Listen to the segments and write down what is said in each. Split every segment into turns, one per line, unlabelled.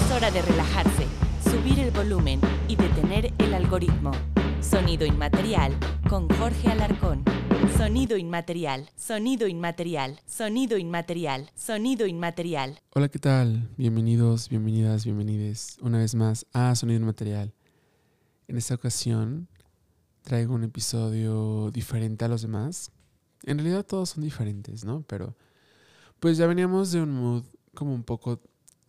Es hora de relajarse, subir el volumen y detener el algoritmo. Sonido inmaterial con Jorge Alarcón. Sonido inmaterial, sonido inmaterial, sonido inmaterial, sonido inmaterial.
Hola, ¿qué tal? Bienvenidos, bienvenidas, bienvenides una vez más a Sonido Inmaterial. En esta ocasión traigo un episodio diferente a los demás. En realidad todos son diferentes, ¿no? Pero pues ya veníamos de un mood como un poco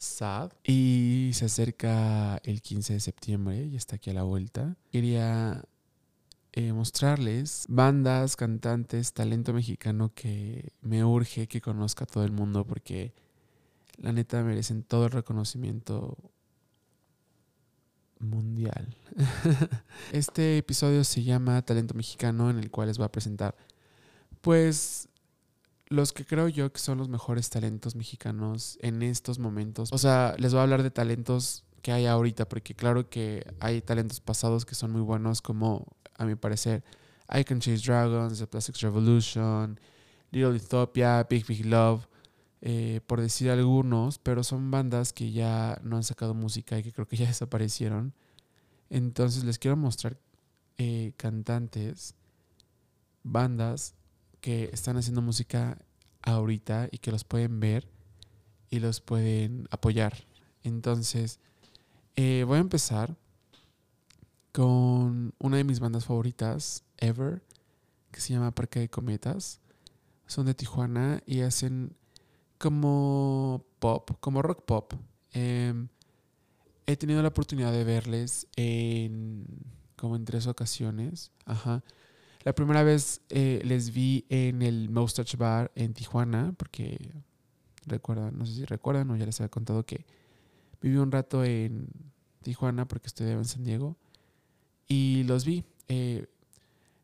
sad y se acerca el 15 de septiembre y está aquí a la vuelta. Quería eh, mostrarles bandas, cantantes, talento mexicano que me urge que conozca todo el mundo porque la neta merecen todo el reconocimiento mundial. este episodio se llama Talento Mexicano en el cual les voy a presentar pues los que creo yo que son los mejores talentos mexicanos en estos momentos. O sea, les voy a hablar de talentos que hay ahorita, porque claro que hay talentos pasados que son muy buenos, como a mi parecer, I Can Chase Dragons, The Plastics Revolution, Little Ethiopia, Big Big Love, eh, por decir algunos, pero son bandas que ya no han sacado música y que creo que ya desaparecieron. Entonces les quiero mostrar eh, cantantes, bandas que están haciendo música ahorita y que los pueden ver y los pueden apoyar. Entonces, eh, voy a empezar con una de mis bandas favoritas, Ever, que se llama Parque de Cometas. Son de Tijuana y hacen como pop, como rock pop. Em, he tenido la oportunidad de verles en como en tres ocasiones. Ajá. La primera vez eh, les vi en el Mustache Bar en Tijuana, porque recuerdan, no sé si recuerdan o ya les había contado que viví un rato en Tijuana porque estudiaba en San Diego y los vi. Eh,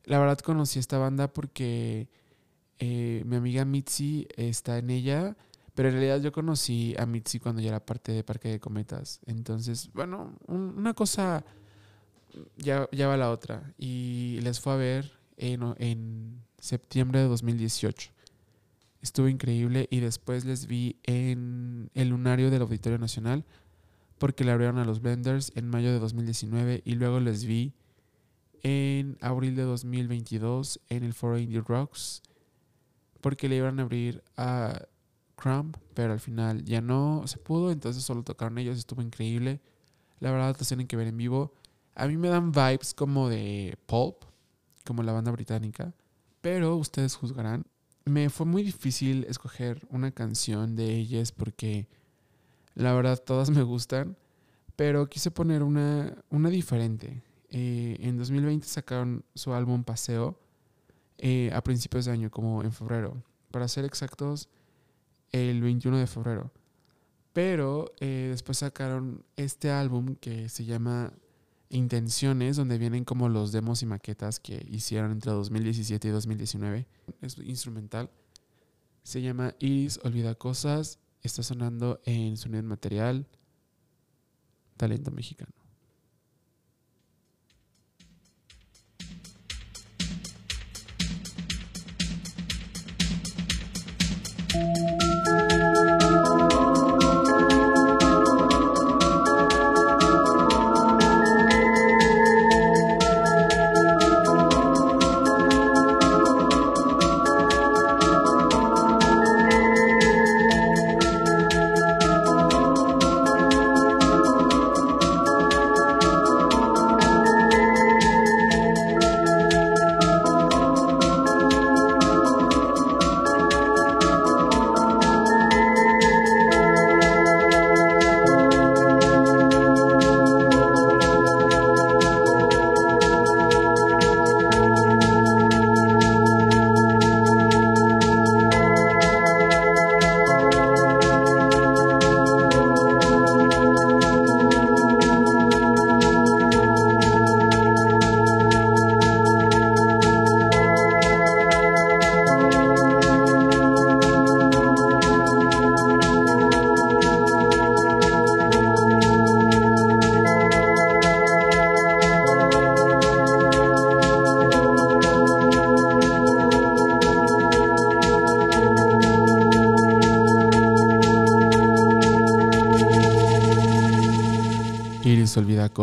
la verdad conocí esta banda porque eh, mi amiga Mitzi está en ella, pero en realidad yo conocí a Mitzi cuando ya era parte de Parque de Cometas. Entonces, bueno, una cosa ya, ya va la otra. Y les fue a ver en, septiembre de 2018. Estuvo increíble y después les vi en el lunario del Auditorio Nacional porque le abrieron a los Blenders en mayo de 2019 y luego les vi en abril de 2022 en el Foro Indie Rocks porque le iban a abrir a Crumb, pero al final ya no se pudo, entonces solo tocaron ellos, estuvo increíble. La verdad, lo tienen que ver en vivo. A mí me dan vibes como de Pulp, como la banda británica, pero ustedes juzgarán. Me fue muy difícil escoger una canción de ellas porque la verdad todas me gustan, pero quise poner una, una diferente. Eh, en 2020 sacaron su álbum Paseo eh, a principios de año, como en febrero. Para ser exactos, el 21 de febrero. Pero eh, después sacaron este álbum que se llama intenciones donde vienen como los demos y maquetas que hicieron entre 2017 y 2019. Es instrumental. Se llama Iris Olvida Cosas. Está sonando en sonido material. Talento mexicano.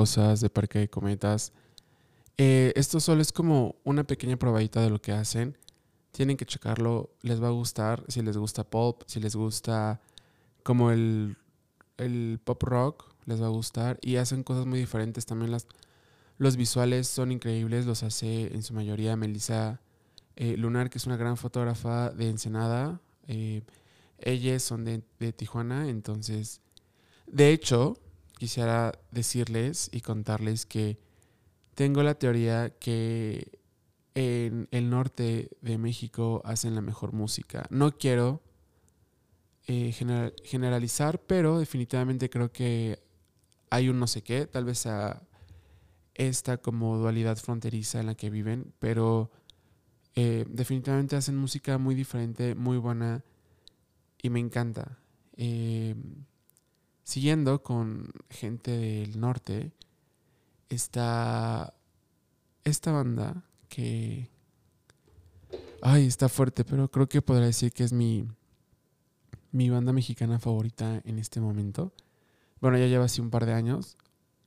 Cosas de Parque de Cometas. Eh, esto solo es como una pequeña probadita de lo que hacen. Tienen que checarlo, les va a gustar. Si les gusta pop, si les gusta como el, el pop rock, les va a gustar. Y hacen cosas muy diferentes. También las, los visuales son increíbles, los hace en su mayoría Melissa eh, Lunar, que es una gran fotógrafa de Ensenada. Eh, ellas son de, de Tijuana, entonces, de hecho, quisiera decirles y contarles que tengo la teoría que en el norte de México hacen la mejor música. No quiero eh, generalizar, pero definitivamente creo que hay un no sé qué, tal vez a esta como dualidad fronteriza en la que viven, pero eh, definitivamente hacen música muy diferente, muy buena y me encanta. Eh, siguiendo con gente del norte, está esta banda que... Ay, está fuerte, pero creo que podría decir que es mi, mi banda mexicana favorita en este momento. Bueno, ya lleva así un par de años.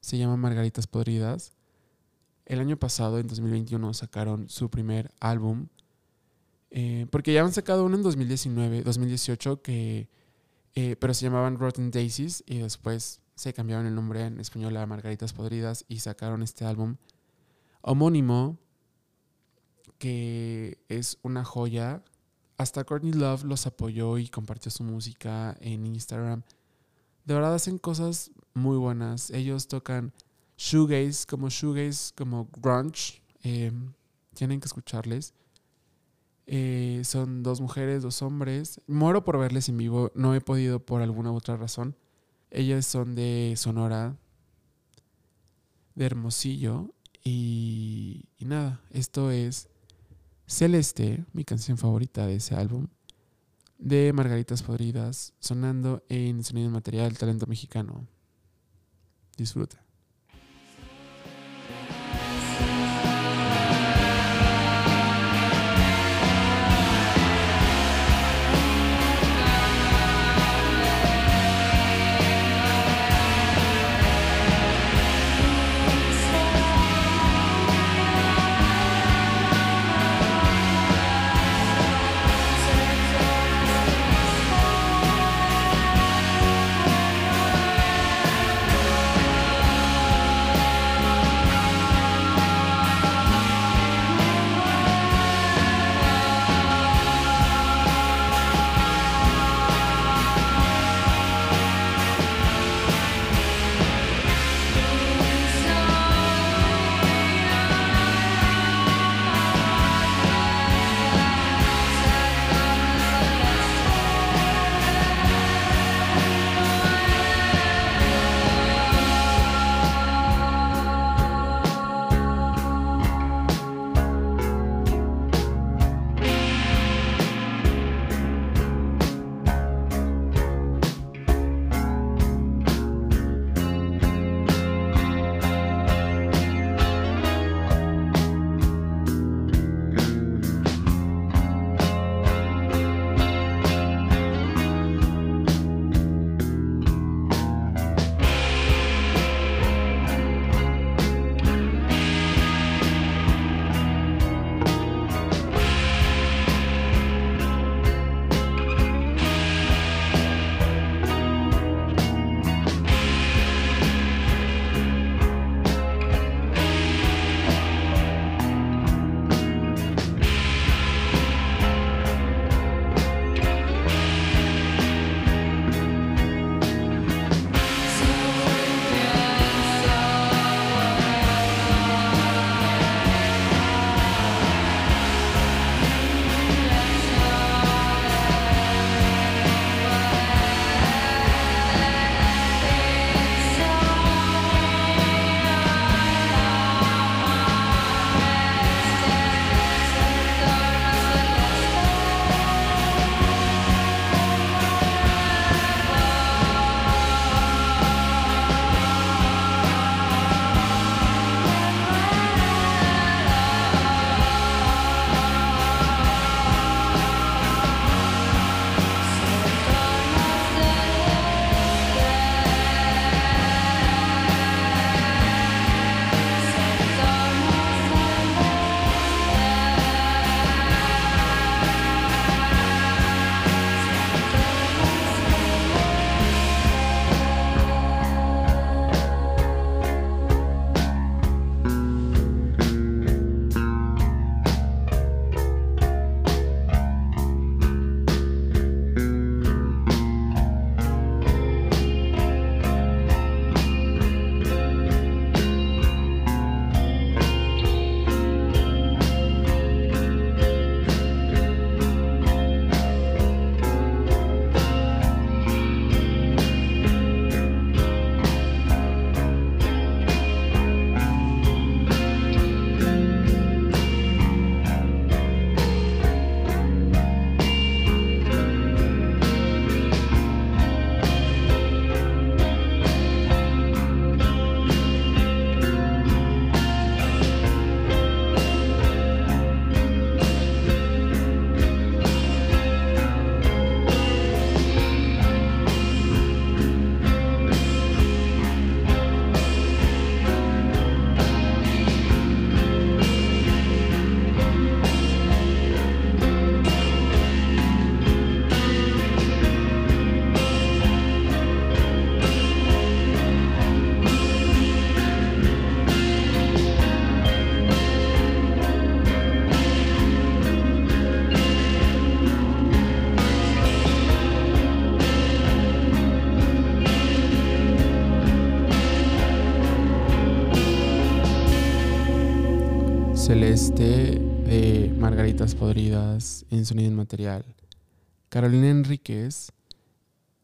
Se llama Margaritas Podridas. El año pasado, en 2021, sacaron su primer álbum. Eh, porque ya han sacado uno en 2019, 2018, que, eh, pero se llamaban Rotten Daisies y después se cambiaron el nombre en español a Margaritas Podridas y sacaron este álbum homónimo que es una joya. Hasta Courtney Love los apoyó y compartió su música en Instagram. De verdad hacen cosas muy buenas. Ellos tocan shoegaze, como shoegaze, como grunge. Eh, tienen que escucharles. Eh, son dos mujeres, dos hombres. Muero por verles en vivo. No he podido por alguna otra razón. Ellas son de Sonora, de Hermosillo. Y, y, nada, esto es Celeste, mi canción favorita de ese álbum, de Margaritas Podridas, sonando en Sonido Material Talento Mexicano. Disfruta. Podridas en Sonido Inmaterial. Carolina Enríquez,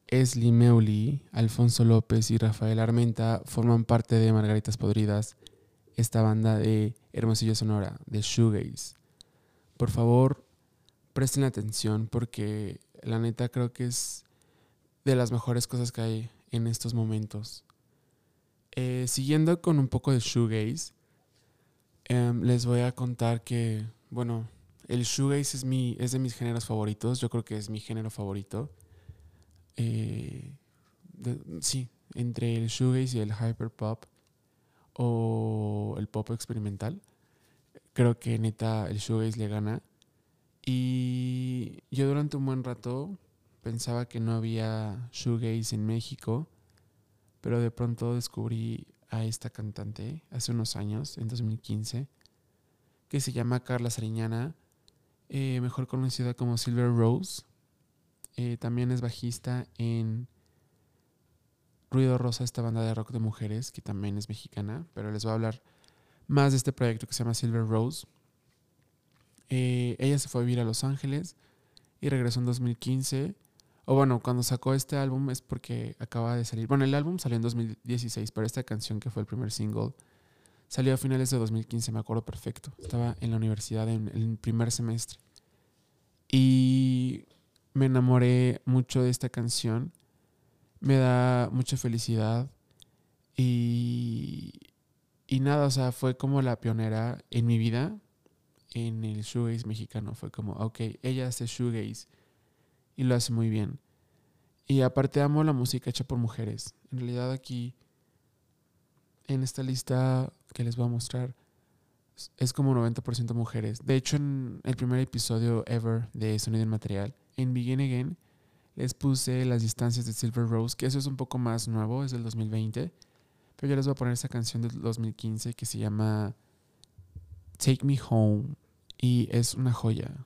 Esli Meuli, Alfonso López y Rafael Armenta forman parte de Margaritas Podridas, esta banda de Hermosillo Sonora, de Shoegaze. Por favor, presten atención porque la neta creo que es de las mejores cosas que hay en estos momentos. Eh, siguiendo con un poco de shoegaze, em, les voy a contar que, bueno, el shoegaze es, mi, es de mis géneros favoritos. Yo creo que es mi género favorito. Eh, sí, entre el shoegaze y el hyperpop o el pop experimental. Creo que neta el shoegaze le gana. Y yo durante un buen rato pensaba que no había shoegaze en México, pero de pronto descubrí a esta cantante hace unos años, en 2015, que se llama Carla Sariñana, eh, mejor conocida como Silver Rose. Eh, también es bajista en Ruido Rosa, esta banda de rock de mujeres, que también es mexicana, pero les voy a hablar más de este proyecto que se llama Silver Rose. Eh, ella se fue a vivir a Los Ángeles y regresó en 2015 o bueno, cuando sacó este álbum es porque acaba de salir. Bueno, el álbum salió en 2016, pero esta canción que fue el primer single salió a finales de 2015, me acuerdo perfecto. Estaba en la universidad en el primer semestre. Y me enamoré mucho de esta canción. Me da mucha felicidad. Y, y nada, o sea, fue como la pionera en mi vida en el shoegaze mexicano. Fue como, ok, ella hace shoegaze y lo hace muy bien. Y aparte amo la música hecha por mujeres. En realidad aquí, en esta lista que les voy a mostrar, es como 90% mujeres. De hecho, en el primer episodio ever de Sonido en Material, en Begin Again, les puse las distancias de Silver Rose, que eso es un poco más nuevo, es del 2020. Pero yo les voy a poner esa canción del 2015 que se llama Take Me Home. Y es una joya.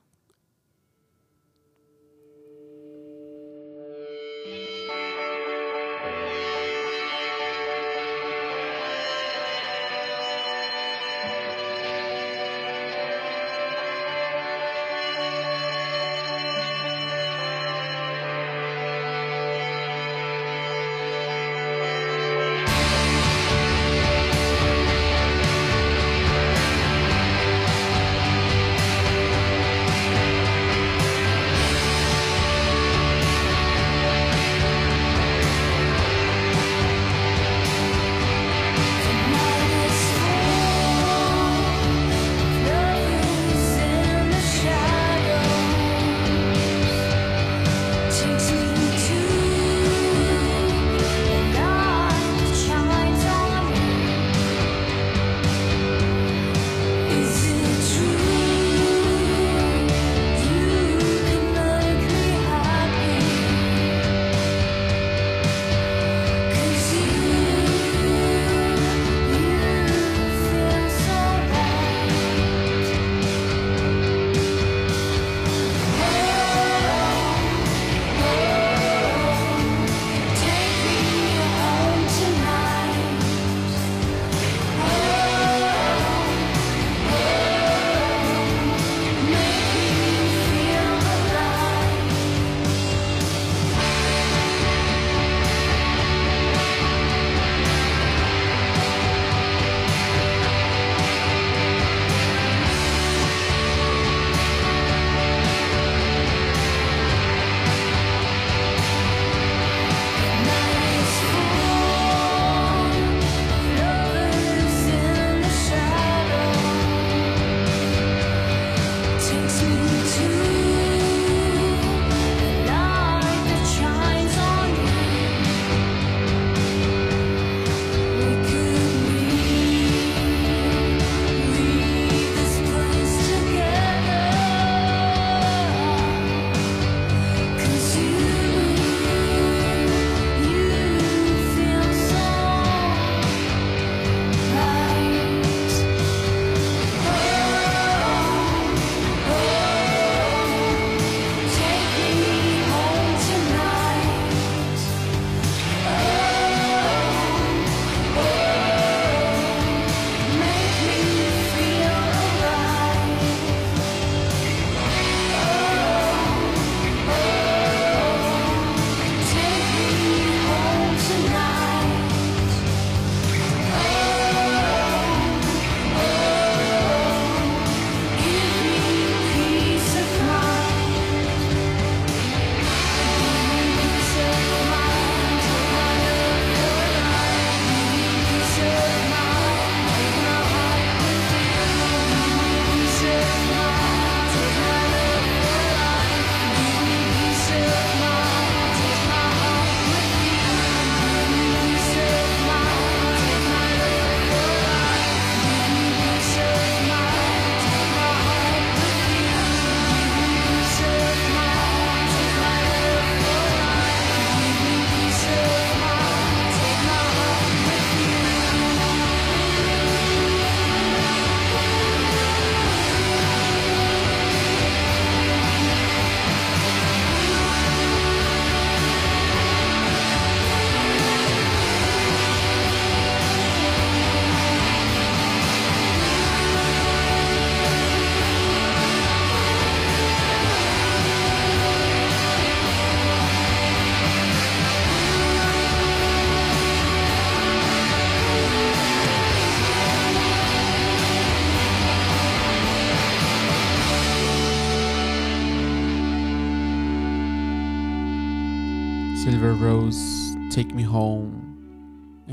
me to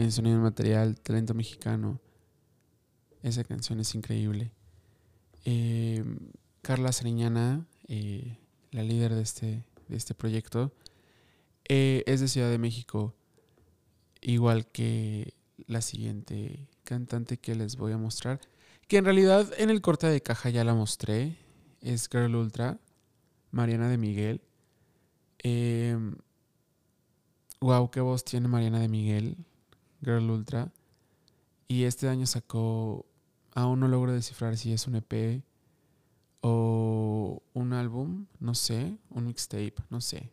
en sonido material, talento mexicano. Esa canción es increíble. Eh, Carla Sariñana, eh, la líder de este, de este proyecto, eh, es de Ciudad de México, igual que la siguiente cantante que les voy a mostrar, que en realidad en el corte de caja ya la mostré, es Girl Ultra, Mariana de Miguel. wow, qué voz tiene Mariana de Miguel, Girl Ultra. Y este año sacó, aún no logro descifrar si es un EP o un álbum, no sé, un mixtape, no sé.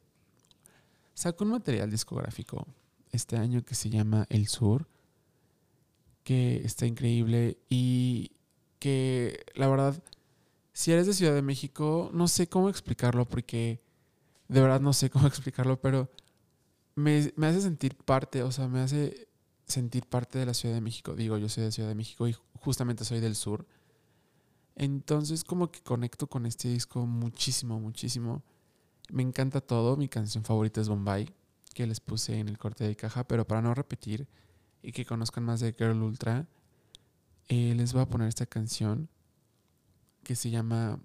Sacó un material discográfico este año que se llama El Sur, que está increíble y que la verdad, si eres de Ciudad de México, no sé cómo explicarlo porque de verdad no sé cómo explicarlo, pero me, me hace sentir parte, o sea, me hace sentir parte de la Ciudad de México. Digo, yo soy de Ciudad de México y justamente soy del sur. Entonces como que conecto con este disco muchísimo, muchísimo. Me encanta todo. Mi canción favorita es Bombay, que les puse en el corte de caja, pero para no repetir y que conozcan más de Girl Ultra, eh, les voy a poner esta canción que se llama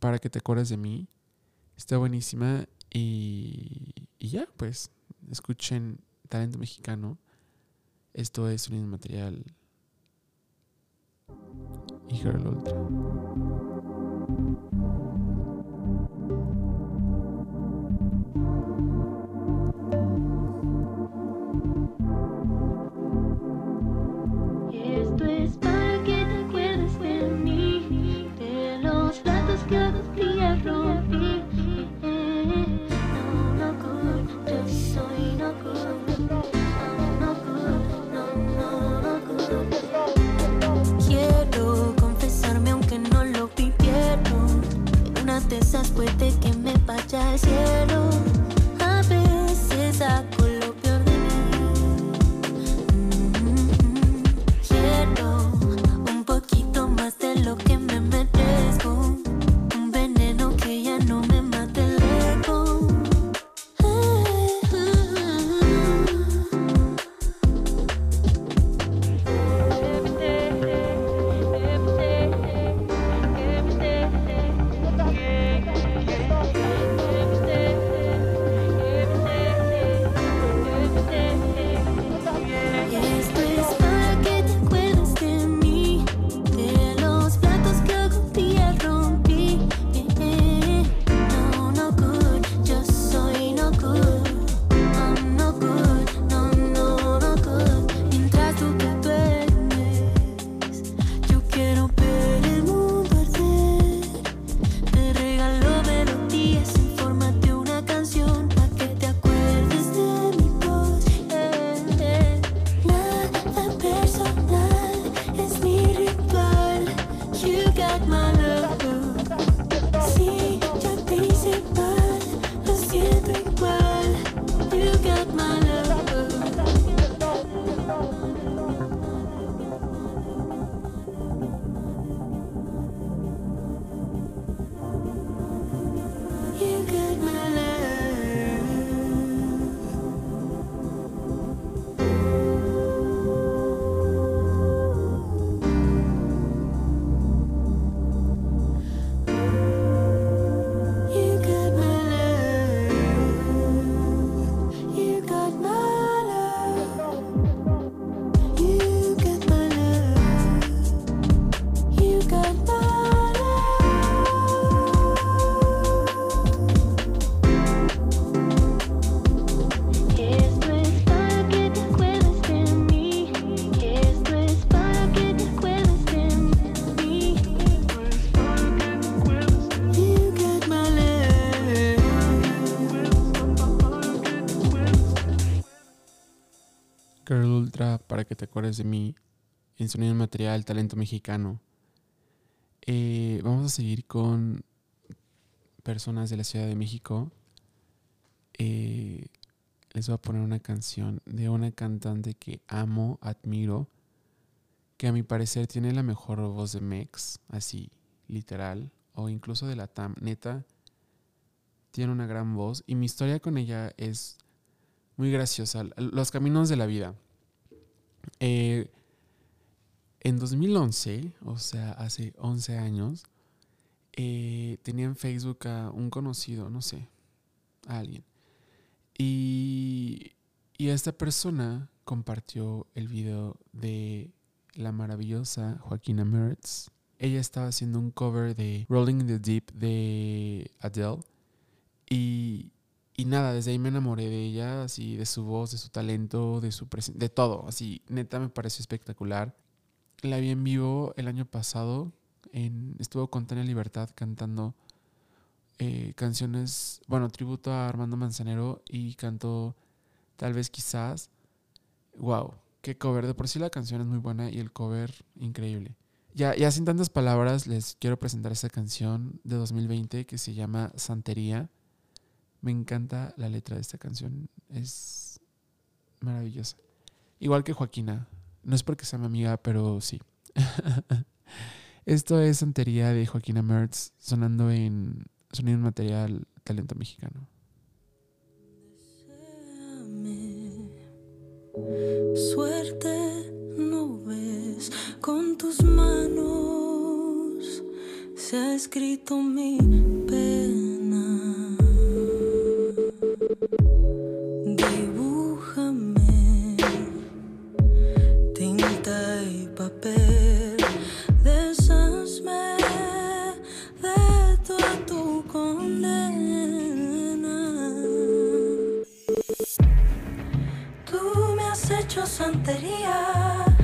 Para que te acuerdes de mí. Está buenísima y, y ya, pues escuchen talento mexicano. Esto es un material y Girl Ultra.
Me vaya te acuerdes de mí, en
sonido material, talento mexicano. Eh, vamos a seguir con personas de la Ciudad de México. Eh, les voy a poner una canción de una cantante que amo, admiro, que a mi parecer tiene la mejor voz de Mex, así, literal, o incluso de la TAM. Neta, tiene una gran voz y mi historia con ella es muy graciosa. Los caminos de la vida. Eh, en 2011, o sea, hace 11 años, eh, tenía en Facebook a un conocido, no sé, a alguien. Y, y esta persona compartió el video de la maravillosa Joaquina Mertz. Ella estaba haciendo un cover de Rolling in the Deep de Adele. Y, y nada, desde ahí me enamoré de ella, así, de su voz, de su talento, de su presencia, de todo. Así, neta me pareció espectacular. La vi en vivo el año pasado. En, estuvo con Tania Libertad cantando eh, canciones, bueno, tributo a Armando Manzanero y cantó Tal vez quizás. Wow, qué cover. De por sí la canción es muy buena y el cover increíble. Ya, ya sin tantas palabras, les quiero presentar esta canción de 2020 que se llama Santería. Me encanta la letra de esta canción. Es maravillosa. Igual que Joaquina. No es porque sea mi amiga, pero sí. Esto es Santería de Joaquina Mertz sonando en sonido material talento mexicano.
Suerte no ves con tus manos, se ha escrito mi pena. Santería,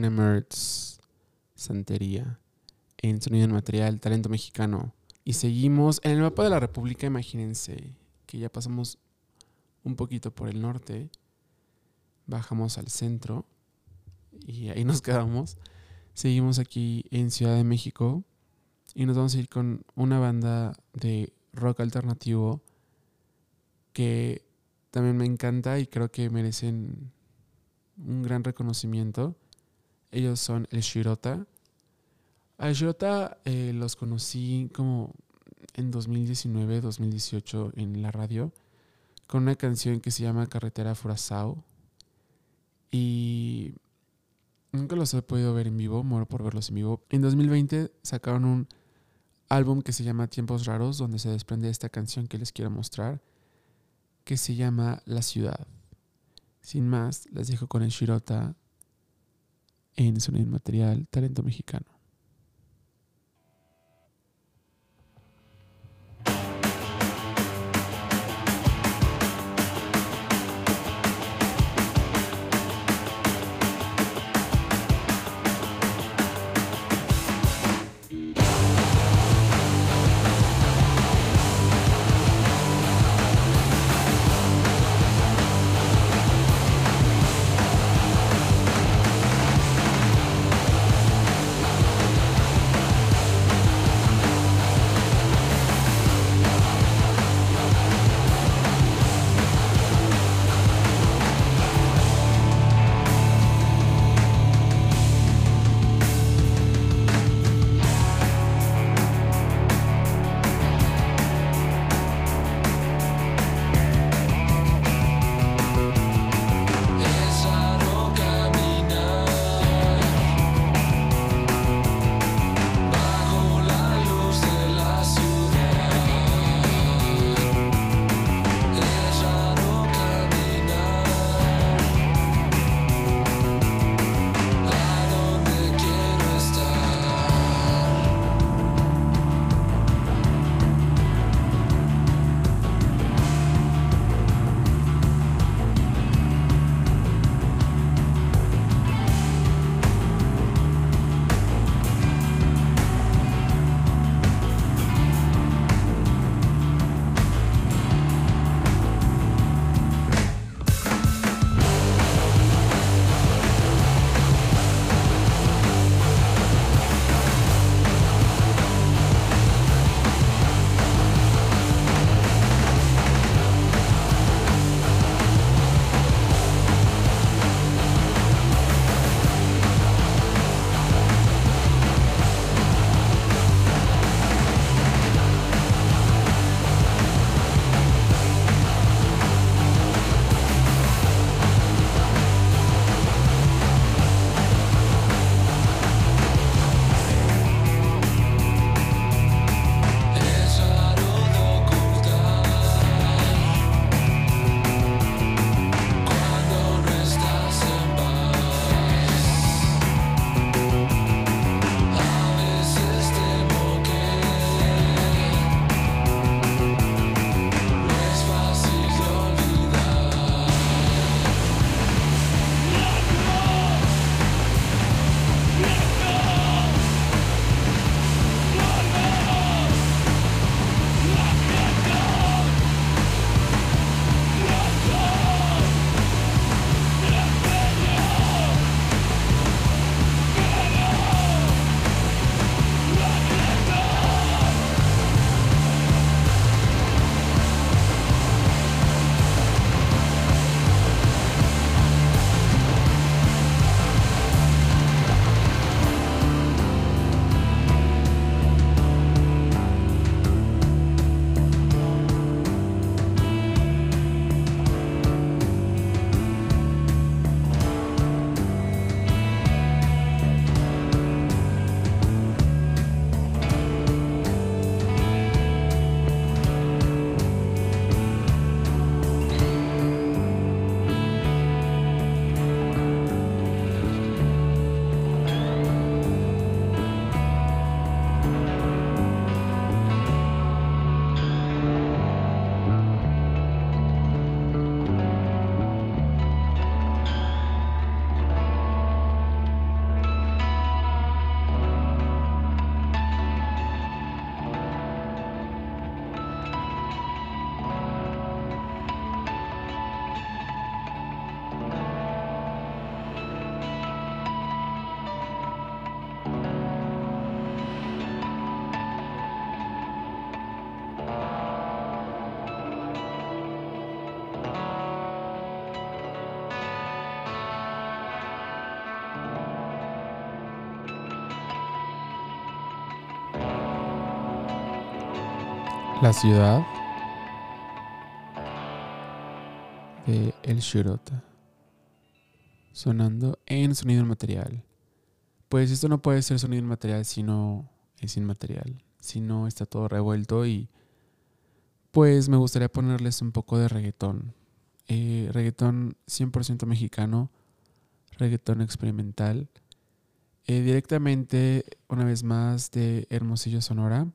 Mertz, Santería, en Sonido en Material, Talento Mexicano. Y seguimos en el mapa de la República, imagínense que ya pasamos un poquito por el norte, bajamos al centro y ahí nos quedamos. Seguimos aquí en Ciudad de México y nos vamos a ir con una banda de rock alternativo que también me encanta y creo que merecen un gran reconocimiento. Ellos son el Shirota. A Shirota eh, los conocí como en 2019, 2018 en la radio con una canción que se llama Carretera Furazao. Y nunca los he podido ver en vivo, muero por verlos en vivo. En 2020 sacaron un álbum que se llama Tiempos Raros, donde se desprende esta canción que les quiero mostrar, que se llama La Ciudad. Sin más, les dejo con el Shirota en Sonido Material, Talento Mexicano. La ciudad de El Shirota. Sonando en sonido inmaterial. Pues esto no puede ser sonido inmaterial si no es inmaterial. Si no está todo revuelto y pues me gustaría ponerles un poco de reggaetón. Eh, reggaetón 100% mexicano. Reggaetón experimental. Eh, directamente, una vez más, de Hermosillo, Sonora.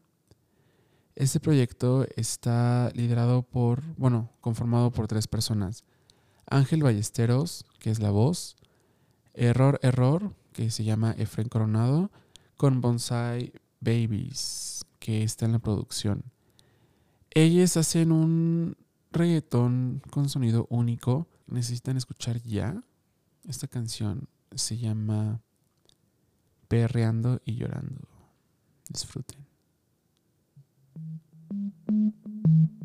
Este proyecto está liderado por, bueno, conformado por tres personas. Ángel Ballesteros, que es la voz. Error Error, que se llama Efren Coronado. Con Bonsai Babies, que está en la producción. Ellos hacen un reggaetón con sonido único. Necesitan escuchar ya. Esta canción se llama Perreando y Llorando. Disfruten.
Thank you.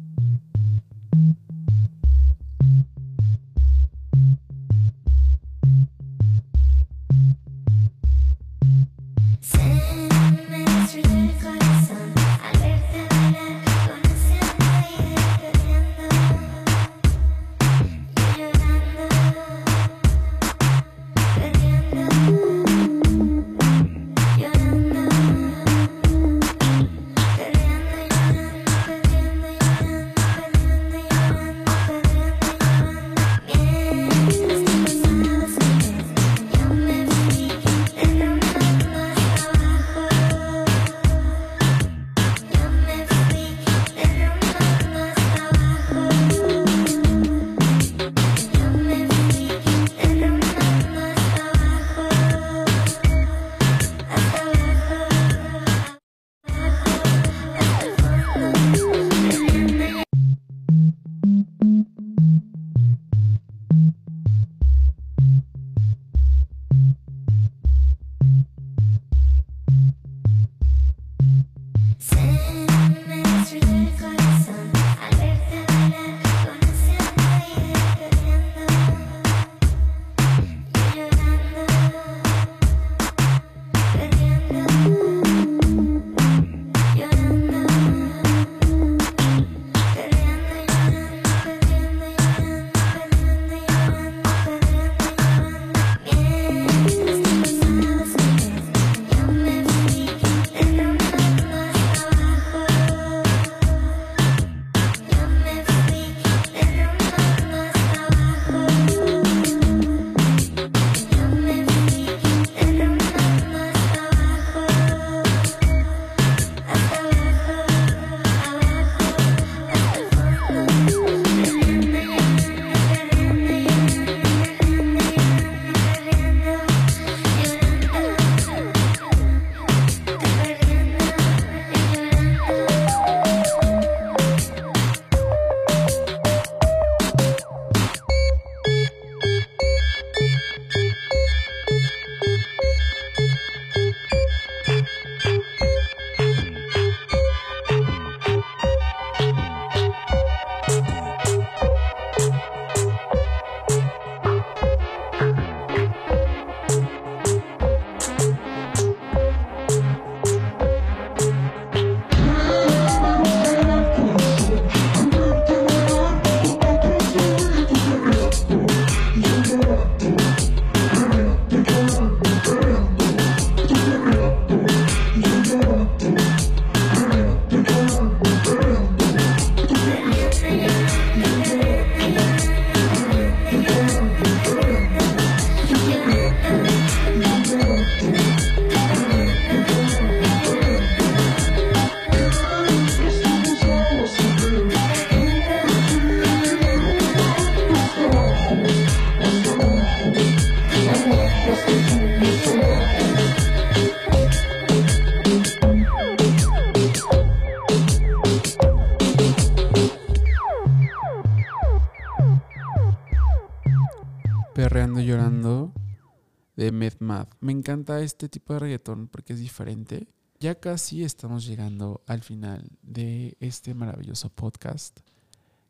Me
encanta este tipo de reggaetón porque es diferente. Ya casi estamos llegando al final de este maravilloso podcast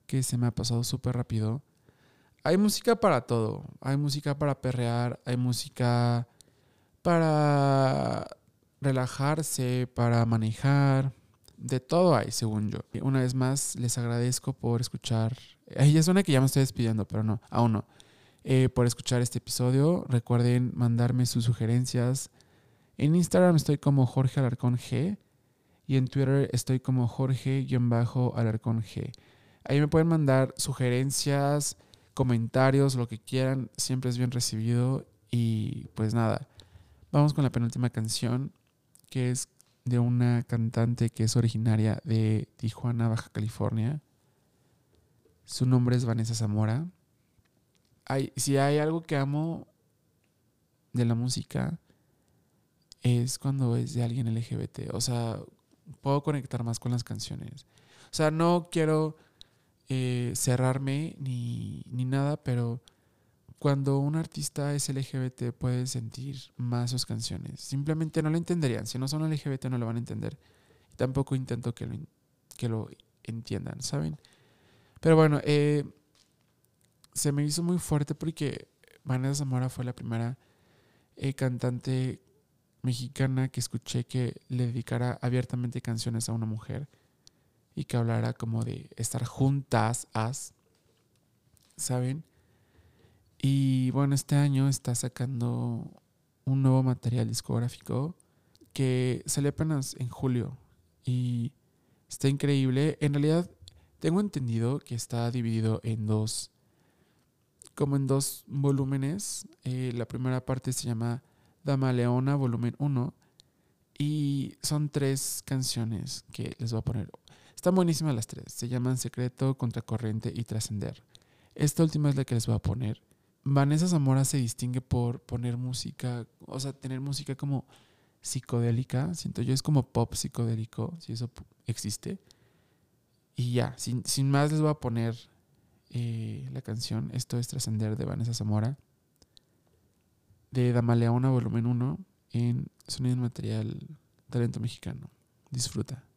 que se me ha pasado súper rápido. Hay música para todo. Hay música para perrear, hay música para relajarse, para manejar, de todo hay, según yo. Una vez más, les agradezco por escuchar. Ay, ya suena que ya me estoy despidiendo, pero no, aún no. Eh, por escuchar este episodio. Recuerden mandarme sus sugerencias. En Instagram estoy como Jorge Alarcón G y en Twitter estoy como Jorge-Alarcón G. Ahí me pueden mandar sugerencias, comentarios, lo que quieran. Siempre es bien recibido. Y pues nada, vamos con la penúltima canción, que es de una cantante que es originaria de Tijuana, Baja California. Su nombre es Vanessa Zamora. Si hay algo que amo de la música, es cuando es de alguien LGBT. O sea, puedo conectar más con las canciones. O sea, no quiero eh, cerrarme ni, ni nada, pero cuando un artista es LGBT puede sentir más sus canciones. Simplemente no lo entenderían. Si no son LGBT no lo van a entender. Tampoco intento que lo, que lo entiendan, ¿saben? Pero bueno, eh, se me hizo muy fuerte porque Vanessa Zamora fue la primera eh, cantante mexicana que escuché que le dedicara abiertamente canciones a una mujer y que hablara como de estar juntas, as, ¿saben? Y bueno, este año está sacando un nuevo material discográfico que sale apenas en julio y está increíble. En realidad, tengo entendido que está dividido en dos, como en dos volúmenes. Eh, la primera parte se llama Dama Leona, volumen 1, y son tres canciones que les voy a poner. Están buenísimas las tres. Se llaman Secreto, Contracorriente y Trascender. Esta última es la que les voy a poner. Vanessa Zamora se distingue por poner música, o sea, tener música como psicodélica. Siento yo es como pop psicodélico, si eso existe. Y ya, sin, sin más les voy a poner eh, la canción. Esto es Trascender de Vanessa Zamora. De Damaleona, volumen 1, en Sonido Material Talento Mexicano. Disfruta.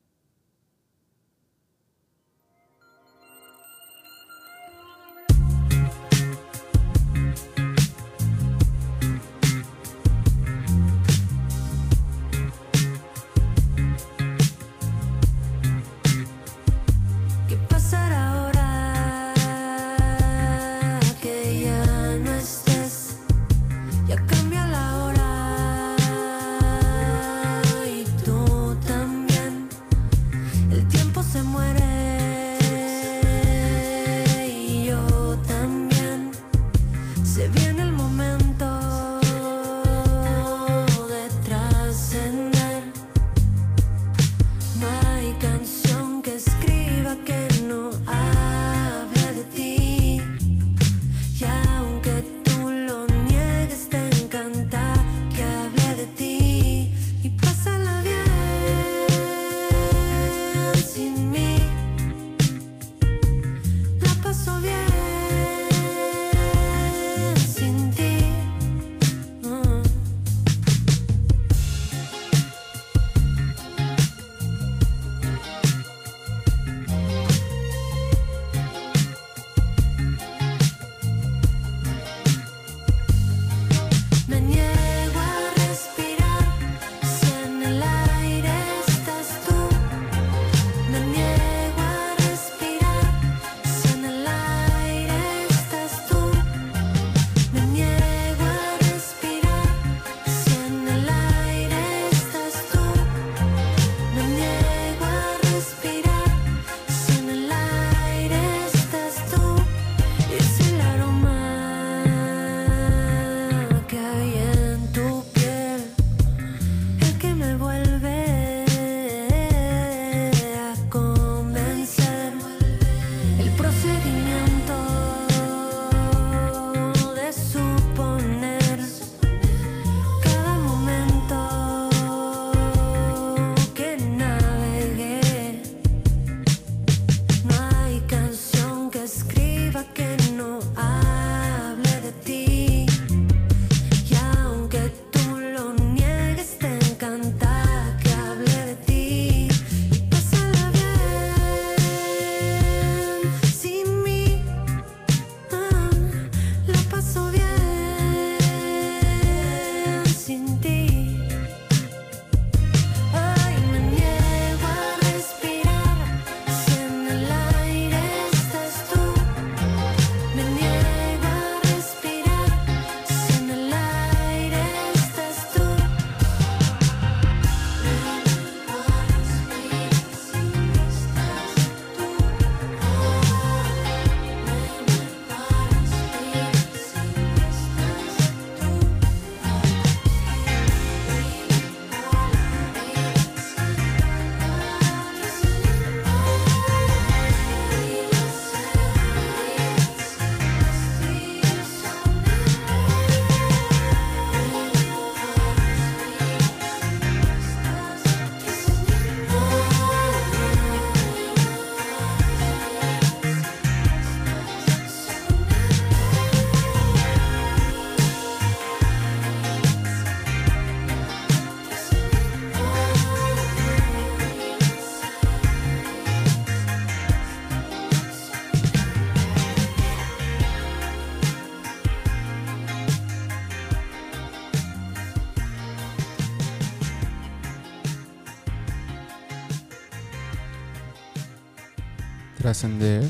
Trascender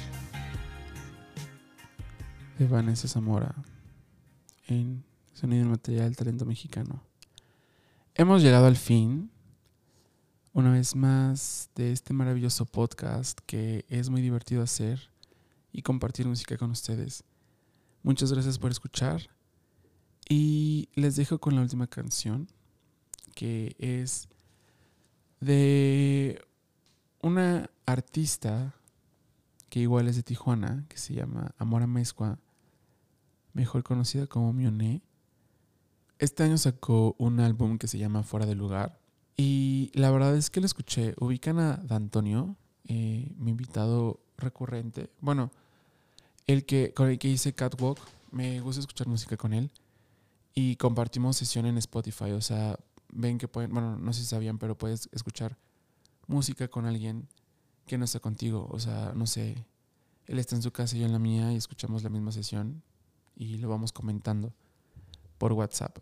de
Vanessa Zamora en Sonido Material Talento Mexicano. Hemos llegado al fin, una vez más, de este maravilloso podcast que es muy divertido hacer y compartir música con ustedes. Muchas gracias por escuchar y les dejo con la última canción que es de una artista que igual es de Tijuana, que se llama Amora Mezcua, mejor conocida como Mioné. Este año sacó un álbum que se llama Fuera de Lugar. Y la verdad es que lo escuché. Ubican a D'Antonio, eh, mi invitado recurrente. Bueno, el que, con el que hice Catwalk. Me gusta escuchar música con él. Y compartimos sesión en Spotify. O sea, ven que pueden, bueno, no sé si sabían, pero puedes escuchar música con alguien que no está contigo. O sea, no sé, él está en su casa y yo en la mía y escuchamos la misma sesión y lo vamos comentando por WhatsApp.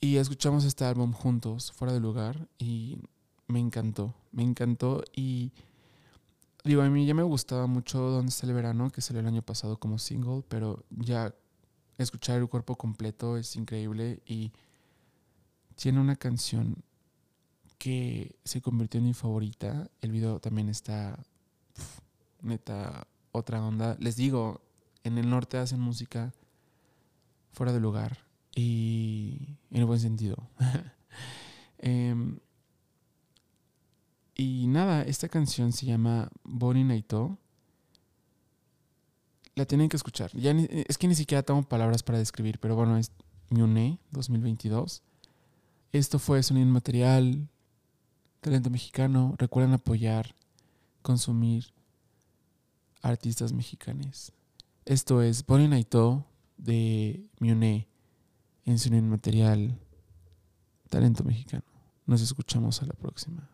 Y escuchamos este álbum juntos, fuera de lugar, y me encantó, me encantó y digo, a mí ya me gustaba mucho Donde está el verano, que salió el año pasado como single, pero ya escuchar el cuerpo completo es increíble y tiene una canción que se convirtió en mi favorita. El video también está neta otra onda. Les digo, en el norte hacen música fuera de lugar y en el buen sentido. Em, y nada, esta canción se llama Bonnie Naito. La tienen que escuchar. Es que ni siquiera tengo palabras para describir, pero bueno, es Mune 2022. Esto fue Sonido Material, Talento Mexicano. Recuerden apoyar, consumir artistas mexicanos. Esto es Bonnie Naito de Mune en Sonido Material, Talento Mexicano. Nos escuchamos a la próxima.